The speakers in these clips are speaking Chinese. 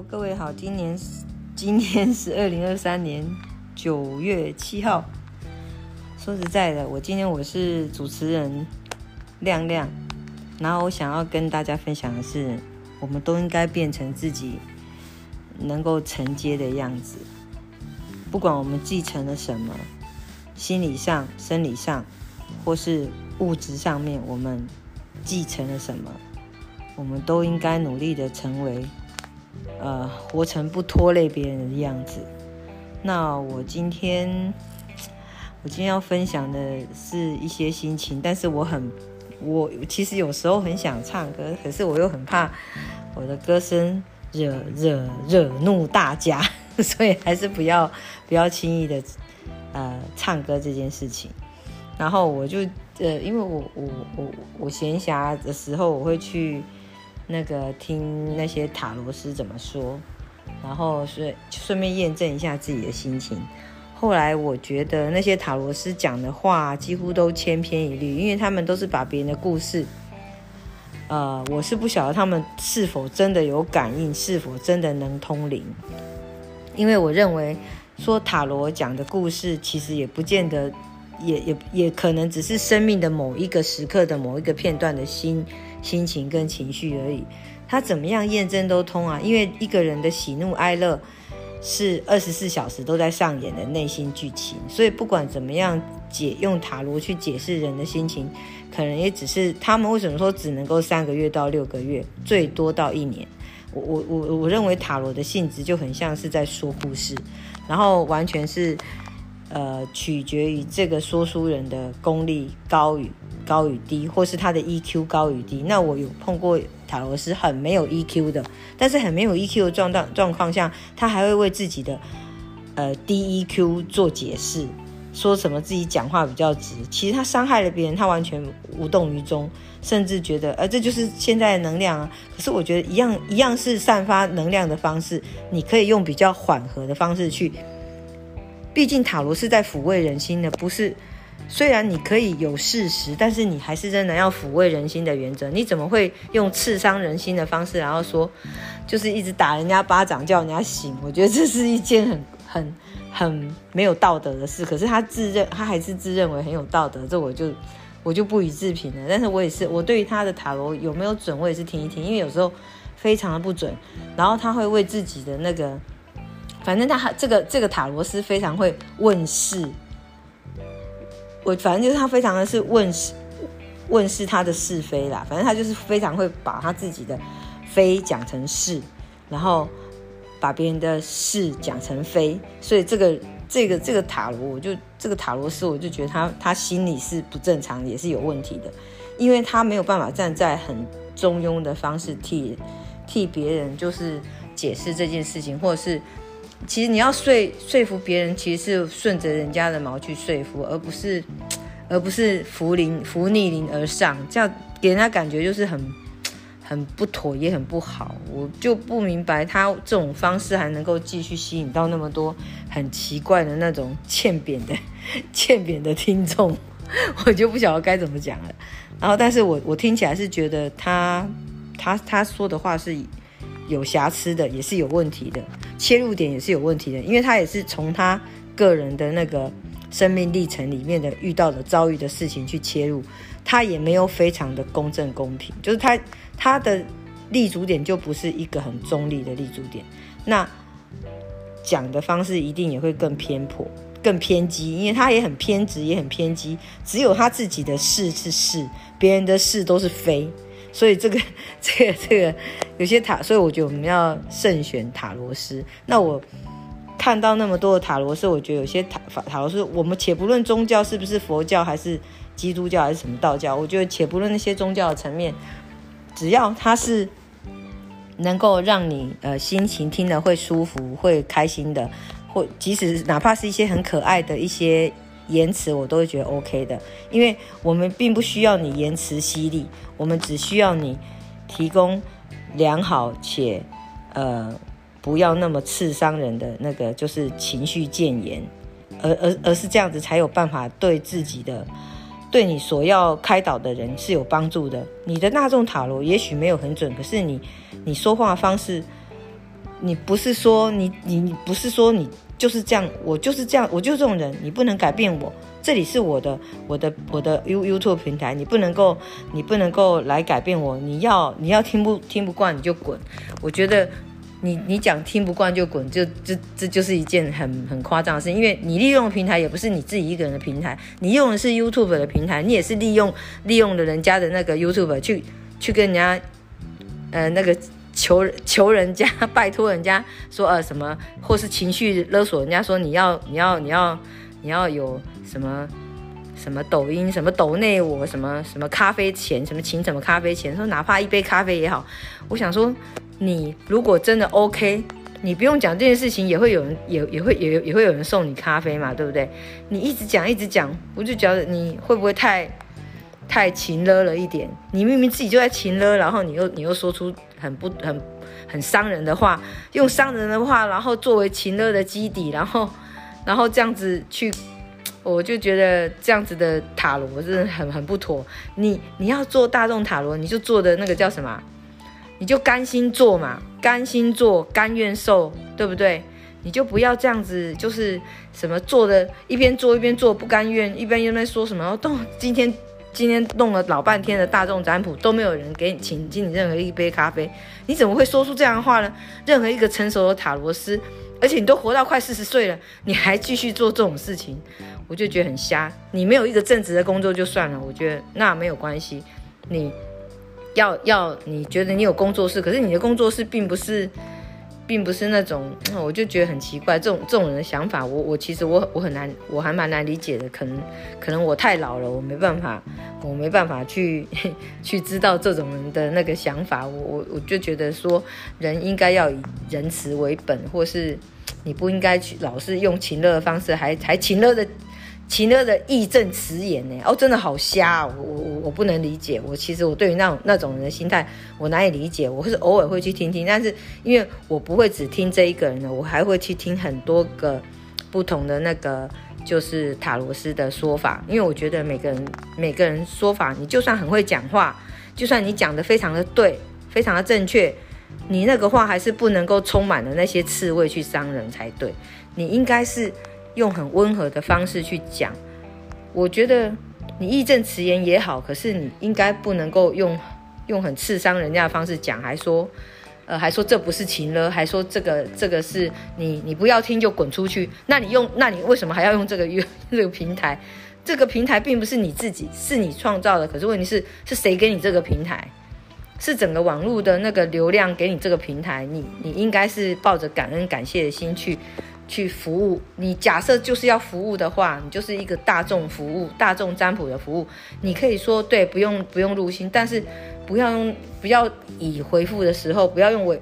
各位好，今年今天是二零二三年九月七号。说实在的，我今天我是主持人亮亮，然后我想要跟大家分享的是，我们都应该变成自己能够承接的样子。不管我们继承了什么，心理上、生理上，或是物质上面，我们继承了什么，我们都应该努力的成为。呃，活成不拖累别人的样子。那我今天，我今天要分享的是一些心情，但是我很，我其实有时候很想唱歌，可是我又很怕我的歌声惹惹惹怒大家，所以还是不要不要轻易的呃唱歌这件事情。然后我就呃，因为我我我我闲暇的时候，我会去。那个听那些塔罗师怎么说，然后顺顺便验证一下自己的心情。后来我觉得那些塔罗师讲的话几乎都千篇一律，因为他们都是把别人的故事，呃，我是不晓得他们是否真的有感应，是否真的能通灵。因为我认为说塔罗讲的故事，其实也不见得，也也也可能只是生命的某一个时刻的某一个片段的心。心情跟情绪而已，他怎么样验证都通啊！因为一个人的喜怒哀乐是二十四小时都在上演的内心剧情，所以不管怎么样解用塔罗去解释人的心情，可能也只是他们为什么说只能够三个月到六个月，最多到一年。我我我我认为塔罗的性质就很像是在说故事，然后完全是呃取决于这个说书人的功力高与。高与低，或是他的 EQ 高与低。那我有碰过塔罗斯很没有 EQ 的，但是很没有 EQ 的状状状况下，他还会为自己的呃低 EQ 做解释，说什么自己讲话比较直。其实他伤害了别人，他完全无动于衷，甚至觉得呃这就是现在的能量啊。可是我觉得一样一样是散发能量的方式，你可以用比较缓和的方式去。毕竟塔罗是在抚慰人心的，不是。虽然你可以有事实，但是你还是真的要抚慰人心的原则。你怎么会用刺伤人心的方式，然后说，就是一直打人家巴掌，叫人家醒？我觉得这是一件很 很很没有道德的事。可是他自认，他还是自认为很有道德，这我就我就不予置评了。但是我也是，我对于他的塔罗有没有准，我也是听一听，因为有时候非常的不准。然后他会为自己的那个，反正他这个这个塔罗斯非常会问世。我反正就是他非常的是问世问世他的是非啦，反正他就是非常会把他自己的非讲成是，然后把别人的是讲成非，所以这个这个这个塔罗，我就这个塔罗斯，我就觉得他他心里是不正常，也是有问题的，因为他没有办法站在很中庸的方式替替别人就是解释这件事情，或者是。其实你要说说服别人，其实是顺着人家的毛去说服，而不是，而不是扶临扶逆鳞而上，这样给人家感觉就是很很不妥，也很不好。我就不明白他这种方式还能够继续吸引到那么多很奇怪的那种欠扁的 欠扁的听众，我就不晓得该怎么讲了。然后，但是我我听起来是觉得他他他说的话是。有瑕疵的，也是有问题的，切入点也是有问题的，因为他也是从他个人的那个生命历程里面的遇到的遭遇的事情去切入，他也没有非常的公正公平，就是他他的立足点就不是一个很中立的立足点，那讲的方式一定也会更偏颇、更偏激，因为他也很偏执，也很偏激，只有他自己的事是是，别人的事都是非。所以 这个、这个、这个有些塔，所以我觉得我们要慎选塔罗师。那我看到那么多的塔罗师，我觉得有些塔塔罗师，我们且不论宗教是不是佛教，还是基督教，还是什么道教，我觉得且不论那些宗教的层面，只要他是能够让你呃心情听了会舒服、会开心的，或即使哪怕是一些很可爱的一些。言辞我都会觉得 OK 的，因为我们并不需要你言辞犀利，我们只需要你提供良好且呃不要那么刺伤人的那个就是情绪谏言，而而而是这样子才有办法对自己的对你所要开导的人是有帮助的。你的大众塔罗也许没有很准，可是你你说话方式你不是说你你你不是说你就是这样，我就是这样，我就是这种人，你不能改变我。这里是我的我的我的 You YouTube 平台，你不能够你不能够来改变我。你要你要听不听不惯你就滚。我觉得你你讲听不惯就滚，就这这就是一件很很夸张的事，因为你利用平台也不是你自己一个人的平台，你用的是 YouTube 的平台，你也是利用利用了人家的那个 YouTube 去去跟人家呃那个。求求人家，拜托人家说呃什么，或是情绪勒索人家说你要 你要你要你要有什么什么抖音什么抖内我什么什么咖啡钱什么请什么咖啡钱，说哪怕一杯咖啡也好。我想说，你如果真的 OK，你不用讲这件事情，也会有人也也会也也会有人送你咖啡嘛，对不对？你一直讲一直讲，我就觉得你会不会太太勤勒了一点？你明明自己就在勤勒，然后你又你又说出。很不很很伤人的话，用伤人的话，然后作为情乐的基底，然后然后这样子去，我就觉得这样子的塔罗真的很很不妥。你你要做大众塔罗，你就做的那个叫什么？你就甘心做嘛，甘心做，甘愿受，对不对？你就不要这样子，就是什么做的一边做一边做不甘愿，一边又在说什么？都今天。今天弄了老半天的大众占卜，都没有人给你请进你任何一杯咖啡，你怎么会说出这样的话呢？任何一个成熟的塔罗斯，而且你都活到快四十岁了，你还继续做这种事情，我就觉得很瞎。你没有一个正直的工作就算了，我觉得那没有关系。你要要你觉得你有工作室，可是你的工作室并不是。并不是那种，我就觉得很奇怪，这种这种人的想法，我我其实我我很难，我还蛮难理解的。可能可能我太老了，我没办法，我没办法去 去知道这种人的那个想法。我我我就觉得说，人应该要以仁慈为本，或是你不应该去老是用情乐的方式，还还情乐的。秦乐的义正辞严呢？哦，真的好瞎，我我我不能理解。我其实我对于那种那种人的心态，我难以理解。我是偶尔会去听听，但是因为我不会只听这一个人的，我还会去听很多个不同的那个就是塔罗斯的说法。因为我觉得每个人每个人说法，你就算很会讲话，就算你讲的非常的对，非常的正确，你那个话还是不能够充满了那些刺猬去伤人才对。你应该是。用很温和的方式去讲，我觉得你义正辞严也好，可是你应该不能够用用很刺伤人家的方式讲，还说，呃，还说这不是情了，还说这个这个是你你不要听就滚出去。那你用那你为什么还要用这个 这个平台？这个平台并不是你自己，是你创造的。可是问题是是谁给你这个平台？是整个网络的那个流量给你这个平台，你你应该是抱着感恩感谢的心去。去服务你，假设就是要服务的话，你就是一个大众服务、大众占卜的服务。你可以说对，不用不用入心，但是不要用，不要以回复的时候，不要用为，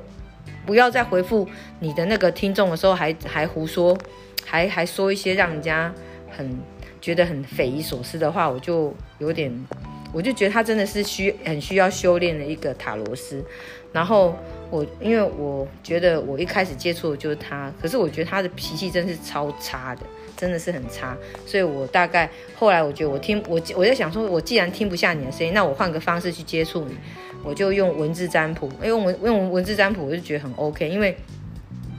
不要在回复你的那个听众的时候还还胡说，还还说一些让人家很觉得很匪夷所思的话，我就有点，我就觉得他真的是需很需要修炼的一个塔罗斯，然后。我因为我觉得我一开始接触的就是他，可是我觉得他的脾气真是超差的，真的是很差，所以我大概后来我觉得我听我我在想说，我既然听不下你的声音，那我换个方式去接触你，我就用文字占卜，因为文用文字占卜我就觉得很 OK，因为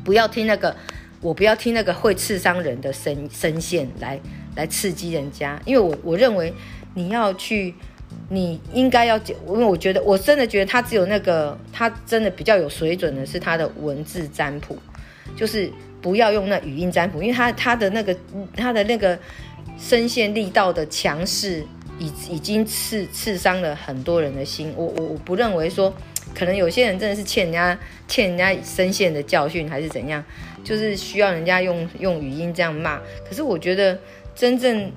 不要听那个我不要听那个会刺伤人的声声线来来刺激人家，因为我我认为你要去。你应该要解因为我觉得我真的觉得他只有那个，他真的比较有水准的是他的文字占卜，就是不要用那语音占卜，因为他他的那个他的那个声线力道的强势，已已经刺刺伤了很多人的心。我我我不认为说，可能有些人真的是欠人家欠人家声线的教训，还是怎样，就是需要人家用用语音这样骂。可是我觉得真正。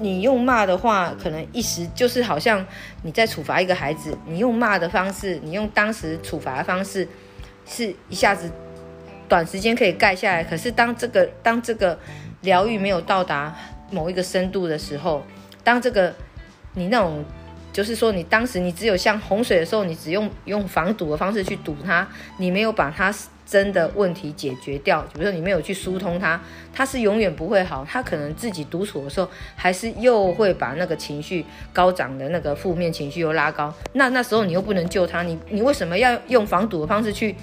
你用骂的话，可能一时就是好像你在处罚一个孩子，你用骂的方式，你用当时处罚的方式，是一下子短时间可以盖下来。可是当这个当这个疗愈没有到达某一个深度的时候，当这个你那种就是说你当时你只有像洪水的时候，你只用用防堵的方式去堵它，你没有把它。真的问题解决掉，比如说你没有去疏通它，它是永远不会好。它可能自己独处的时候，还是又会把那个情绪高涨的那个负面情绪又拉高。那那时候你又不能救他，你你为什么要用防堵的方式去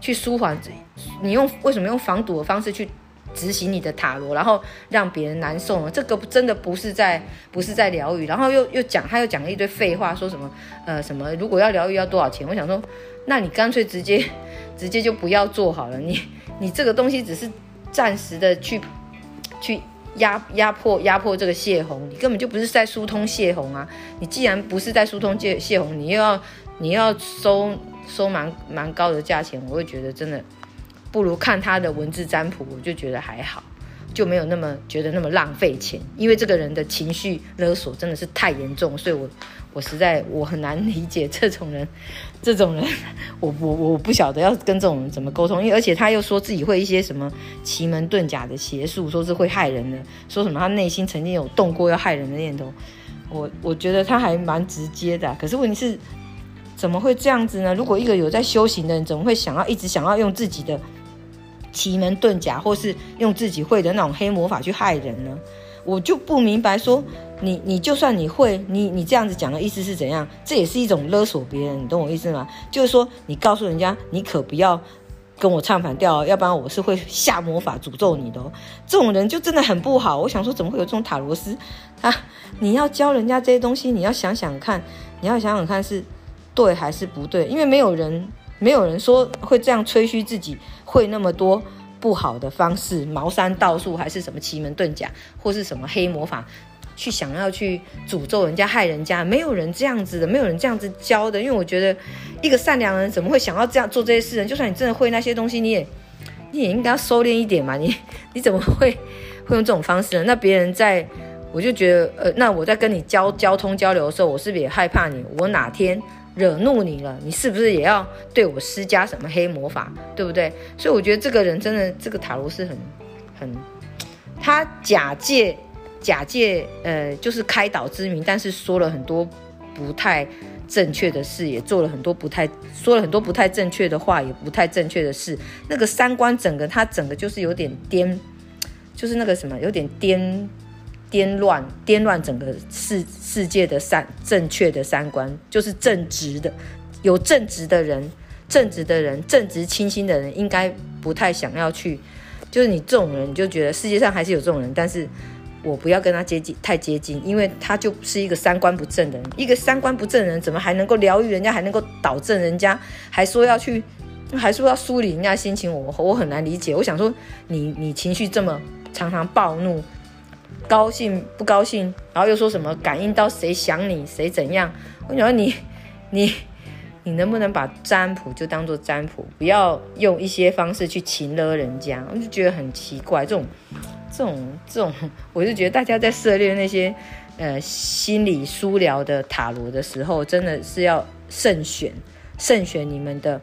去舒缓，你用为什么用防堵的方式去执行你的塔罗，然后让别人难受呢？这个真的不是在不是在疗愈，然后又又讲他又讲了一堆废话，说什么呃什么如果要疗愈要多少钱？我想说，那你干脆直接 直接就不要做好了，你你这个东西只是暂时的去去。压压迫压迫这个泄洪，你根本就不是在疏通泄洪啊！你既然不是在疏通泄泄洪，你又要你要收收蛮蛮高的价钱，我会觉得真的不如看他的文字占卜，我就觉得还好。就没有那么觉得那么浪费钱，因为这个人的情绪勒索真的是太严重，所以我我实在我很难理解这种人，这种人，我我我不晓得要跟这种人怎么沟通，因为而且他又说自己会一些什么奇门遁甲的邪术，说是会害人的，说什么他内心曾经有动过要害人的念头，我我觉得他还蛮直接的，可是问题是怎么会这样子呢？如果一个有在修行的人，怎么会想要一直想要用自己的？奇门遁甲，或是用自己会的那种黑魔法去害人呢？我就不明白。说你，你就算你会，你你这样子讲的意思是怎样？这也是一种勒索别人，你懂我意思吗？就是说，你告诉人家，你可不要跟我唱反调，要不然我是会下魔法诅咒你的哦。这种人就真的很不好。我想说，怎么会有这种塔罗斯？他，你要教人家这些东西，你要想想看，你要想想看是对还是不对，因为没有人。没有人说会这样吹嘘自己会那么多不好的方式，茅山道术还是什么奇门遁甲，或是什么黑魔法，去想要去诅咒人家、害人家，没有人这样子的，没有人这样子教的。因为我觉得一个善良人怎么会想要这样做这些事呢？就算你真的会那些东西，你也 你也应该收敛一点嘛。你你怎么会会用这种方式呢？那别人在，我就觉得呃，那我在跟你交交通交流的时候，我是不是也害怕你？我哪天？惹怒你了，你是不是也要对我施加什么黑魔法，对不对？所以我觉得这个人真的，这个塔罗是很很，他假借假借呃，就是开导之名，但是说了很多不太正确的事，也做了很多不太说了很多不太正确的话，也不太正确的事。那个三观整个他整个就是有点颠，就是那个什么有点颠。颠乱颠乱整个世世界的三正确的三观，就是正直的，有正直的人，正直的人，正直清新的人，应该不太想要去。就是你这种人，你就觉得世界上还是有这种人，但是我不要跟他接近，太接近，因为他就是一个三观不正的人。一个三观不正的人，怎么还能够疗愈人家，还能够导正人家，还说要去，还说要梳理人家心情？我我很难理解。我想说，你你情绪这么常常暴怒。高兴不高兴，然后又说什么感应到谁想你，谁怎样？我讲你，你，你能不能把占卜就当做占卜，不要用一些方式去擒勒人家？我就觉得很奇怪，这种，这种，这种，我就觉得大家在涉猎那些呃心理疏疗的塔罗的时候，真的是要慎选，慎选你们的，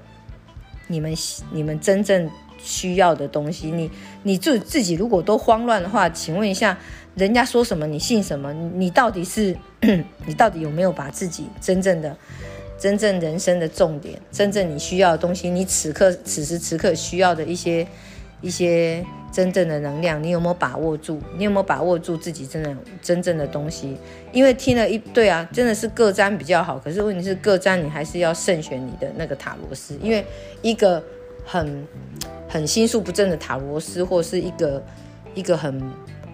你们，你们真正需要的东西。你，你自自己如果都慌乱的话，请问一下。人家说什么你信什么？你到底是 你到底有没有把自己真正的、真正人生的重点、真正你需要的东西，你此刻此时此刻需要的一些一些真正的能量，你有没有把握住？你有没有把握住自己真的真正的东西？因为听了一对啊，真的是各占比较好。可是问题是各占你还是要慎选你的那个塔罗斯，因为一个很很心术不正的塔罗斯，或是一个一个很。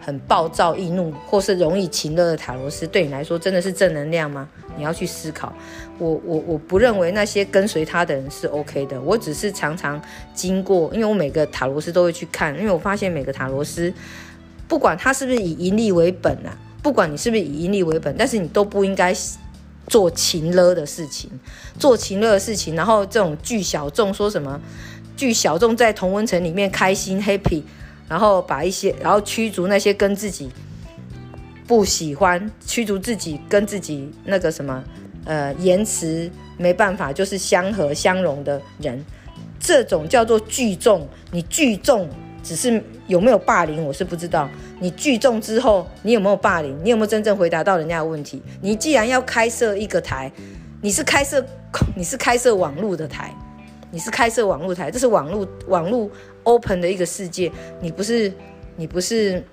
很暴躁易怒，或是容易情乐的塔罗斯，对你来说真的是正能量吗？你要去思考。我我我不认为那些跟随他的人是 OK 的。我只是常常经过，因为我每个塔罗斯都会去看，因为我发现每个塔罗斯，不管他是不是以盈利为本啊，不管你是不是以盈利为本，但是你都不应该做情乐的事情，做情乐的事情，然后这种巨小众说什么，聚小众在同温层里面开心 happy。然后把一些，然后驱逐那些跟自己不喜欢、驱逐自己跟自己那个什么，呃，言辞没办法就是相和相融的人，这种叫做聚众。你聚众只是有没有霸凌，我是不知道。你聚众之后，你有没有霸凌？你有没有真正回答到人家的问题？你既然要开设一个台，你是开设 你是开设网络的台，你是开设网络台，这是网络网络。open 的一个世界，你不是你不是，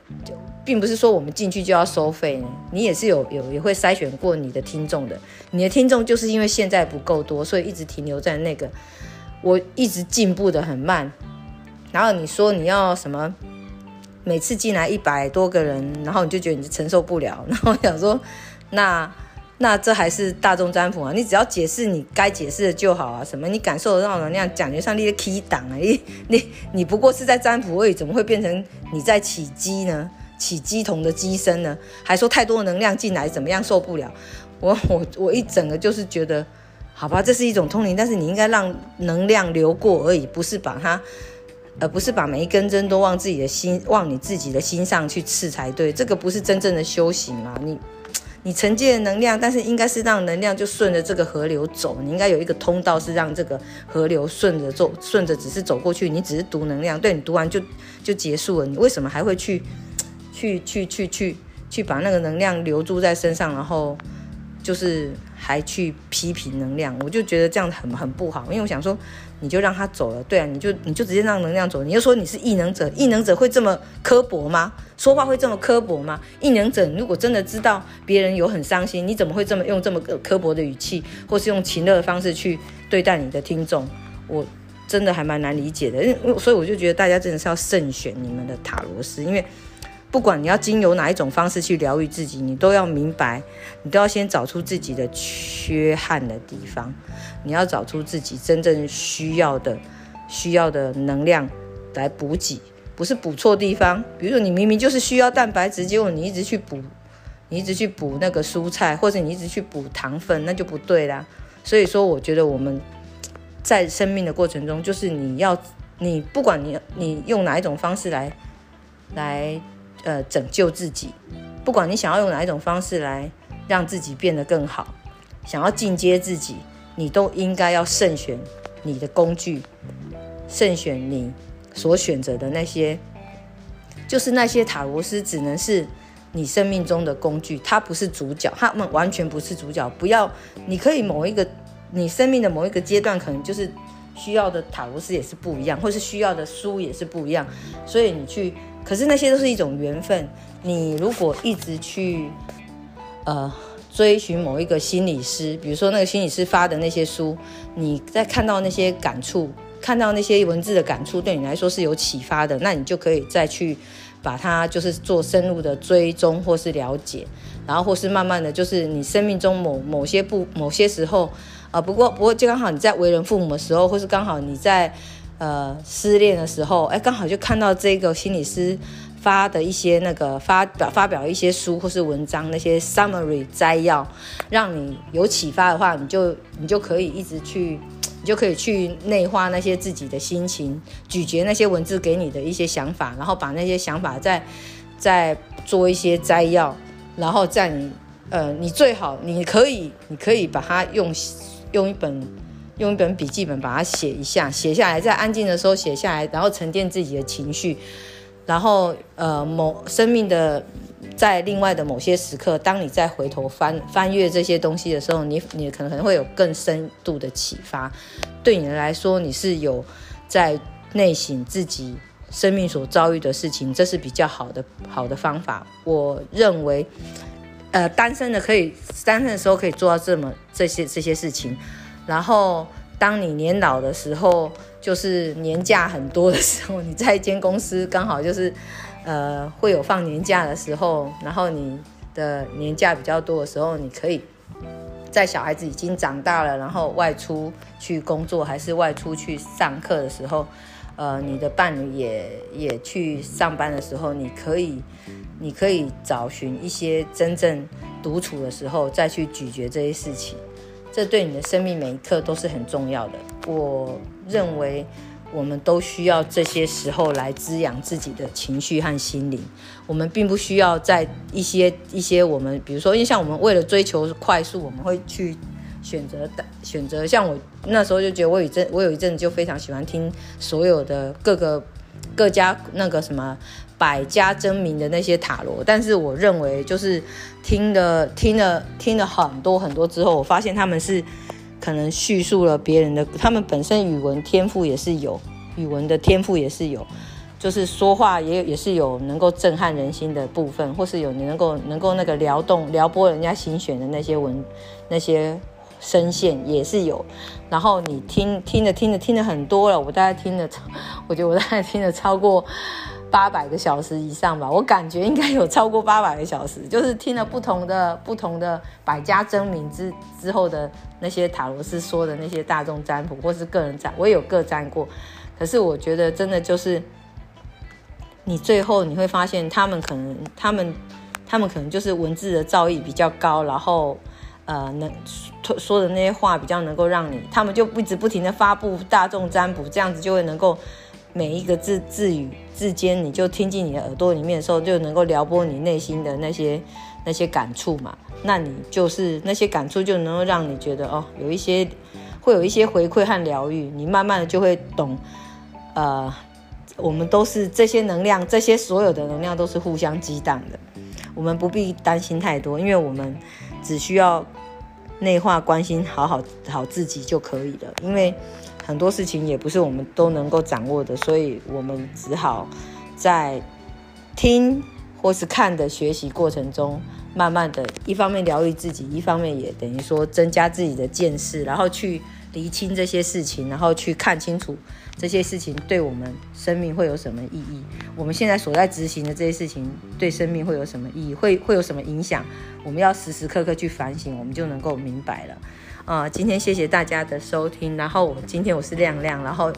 并不是说我们进去就要收费，你也是有有也会筛选过你的听众的，你的听众就是因为现在不够多，所以一直停留在那个我一直进步的很慢。然后你说你要什么？每次进来一百多个人，然后你就觉得你承受不了。然后我想说，那那这还是大众占卜啊？你只要解释你该解释的就好啊。什么？你感受得到能量，感觉上你的 key 档啊？你你你不过是在占卜而已，怎么会变成你在起鸡呢？起鸡同的鸡身呢？还说太多的能量进来怎么样受不了？我我我一整个就是觉得，好吧，这是一种通灵，但是你应该让能量流过而已，不是把它。而不是把每一根针都往自己的心、往你自己的心上去刺才对，这个不是真正的修行嘛？你，你承接的能量，但是应该是让能量就顺着这个河流走，你应该有一个通道是让这个河流顺着走，顺着只是走过去，你只是读能量，对你读完就就结束了，你为什么还会去，去去去去去把那个能量留住在身上，然后就是还去批评能量？我就觉得这样很很不好，因为我想说。你就让他走了，对啊，你就你就直接让能量走。你就说你是异能者，异能者会这么刻薄吗？说话会这么刻薄吗？异能者如果真的知道别人有很伤心，你怎么会这么用这么刻薄的语气，或是用情乐的方式去对待你的听众？我真的还蛮难理解的，因为所以我就觉得大家真的是要慎选你们的塔罗斯，因为。不管你要经由哪一种方式去疗愈自己，你都要明白，你都要先找出自己的缺憾的地方，你要找出自己真正需要的、需要的能量来补给，不是补错地方。比如说，你明明就是需要蛋白质，结果你一直去补，你一直去补那个蔬菜，或者你一直去补糖分，那就不对啦。所以说，我觉得我们在生命的过程中，就是你要，你不管你你用哪一种方式来来。呃，拯救自己，不管你想要用哪一种方式来让自己变得更好，想要进阶自己，你都应该要慎选你的工具，慎选你所选择的那些，就是那些塔罗斯只能是你生命中的工具，它不是主角，他们完全不是主角。不要，你可以某一个你生命的某一个阶段，可能就是需要的塔罗斯也是不一样，或是需要的书也是不一样，所以你去。可是那些都是一种缘分。你如果一直去，呃，追寻某一个心理师，比如说那个心理师发的那些书，你在看到那些感触，看到那些文字的感触，对你来说是有启发的，那你就可以再去把它就是做深入的追踪或是了解，然后或是慢慢的就是你生命中某某些不某些时候，啊，不过不过就刚好你在为人父母的时候，或是刚好你在。呃，失恋的时候，哎，刚好就看到这个心理师发的一些那个发表发表一些书或是文章，那些 summary 摘要，让你有启发的话，你就你就可以一直去，你就可以去内化那些自己的心情，咀嚼那些文字给你的一些想法，然后把那些想法再再做一些摘要，然后在你呃，你最好你可以你可以把它用用一本。用一本笔记本把它写一下，写下来，在安静的时候写下来，然后沉淀自己的情绪，然后呃，某生命的在另外的某些时刻，当你再回头翻翻阅这些东西的时候，你你可能可能会有更深度的启发。对你来说，你是有在内省自己生命所遭遇的事情，这是比较好的好的方法。我认为，呃，单身的可以单身的时候可以做到这么这些这些事情。然后，当你年老的时候，就是年假很多的时候，你在一间公司刚好就是，呃，会有放年假的时候，然后你的年假比较多的时候，你可以在小孩子已经长大了，然后外出去工作，还是外出去上课的时候，呃，你的伴侣也也去上班的时候，你可以，你可以找寻一些真正独处的时候，再去咀嚼这些事情。这对你的生命每一刻都是很重要的。我认为我们都需要这些时候来滋养自己的情绪和心灵。我们并不需要在一些一些我们，比如说，因为像我们为了追求快速，我们会去选择的选择。像我那时候就觉得，我有阵我有一阵就非常喜欢听所有的各个各家那个什么。百家争鸣的那些塔罗，但是我认为就是听了听了听了很多很多之后，我发现他们是可能叙述了别人的，他们本身语文天赋也是有，语文的天赋也是有，就是说话也也是有能够震撼人心的部分，或是有你能够能够那个撩动撩拨人家心弦的那些文那些声线也是有。然后你听听着听着听了很多了，我大概听了，我觉得我大概听了超过八百个小时以上吧。我感觉应该有超过八百个小时，就是听了不同的不同的百家争鸣之之后的那些塔罗斯说的那些大众占卜或是个人占，我也有各占过。可是我觉得真的就是，你最后你会发现他们可能他们他们可能就是文字的造诣比较高，然后。呃，能说说的那些话比较能够让你，他们就一直不停的发布大众占卜，这样子就会能够每一个字字语字间，你就听进你的耳朵里面的时候，就能够撩拨你内心的那些那些感触嘛。那你就是那些感触就能够让你觉得哦，有一些会有一些回馈和疗愈，你慢慢的就会懂，呃，我们都是这些能量，这些所有的能量都是互相激荡的，我们不必担心太多，因为我们。只需要内化、关心好好好自己就可以了。因为很多事情也不是我们都能够掌握的，所以我们只好在听或是看的学习过程中，慢慢的一方面疗愈自己，一方面也等于说增加自己的见识，然后去。厘清这些事情，然后去看清楚这些事情对我们生命会有什么意义？我们现在所在执行的这些事情对生命会有什么意义？会会有什么影响？我们要时时刻刻去反省，我们就能够明白了。啊，今天谢谢大家的收听。然后我今天我是亮亮，然后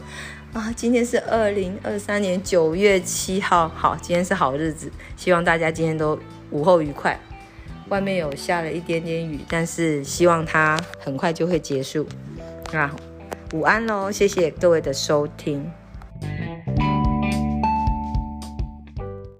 啊，今天是二零二三年九月七号，好，今天是好日子，希望大家今天都午后愉快。外面有下了一点点雨，但是希望它很快就会结束。那，午安喽！谢谢各位的收听。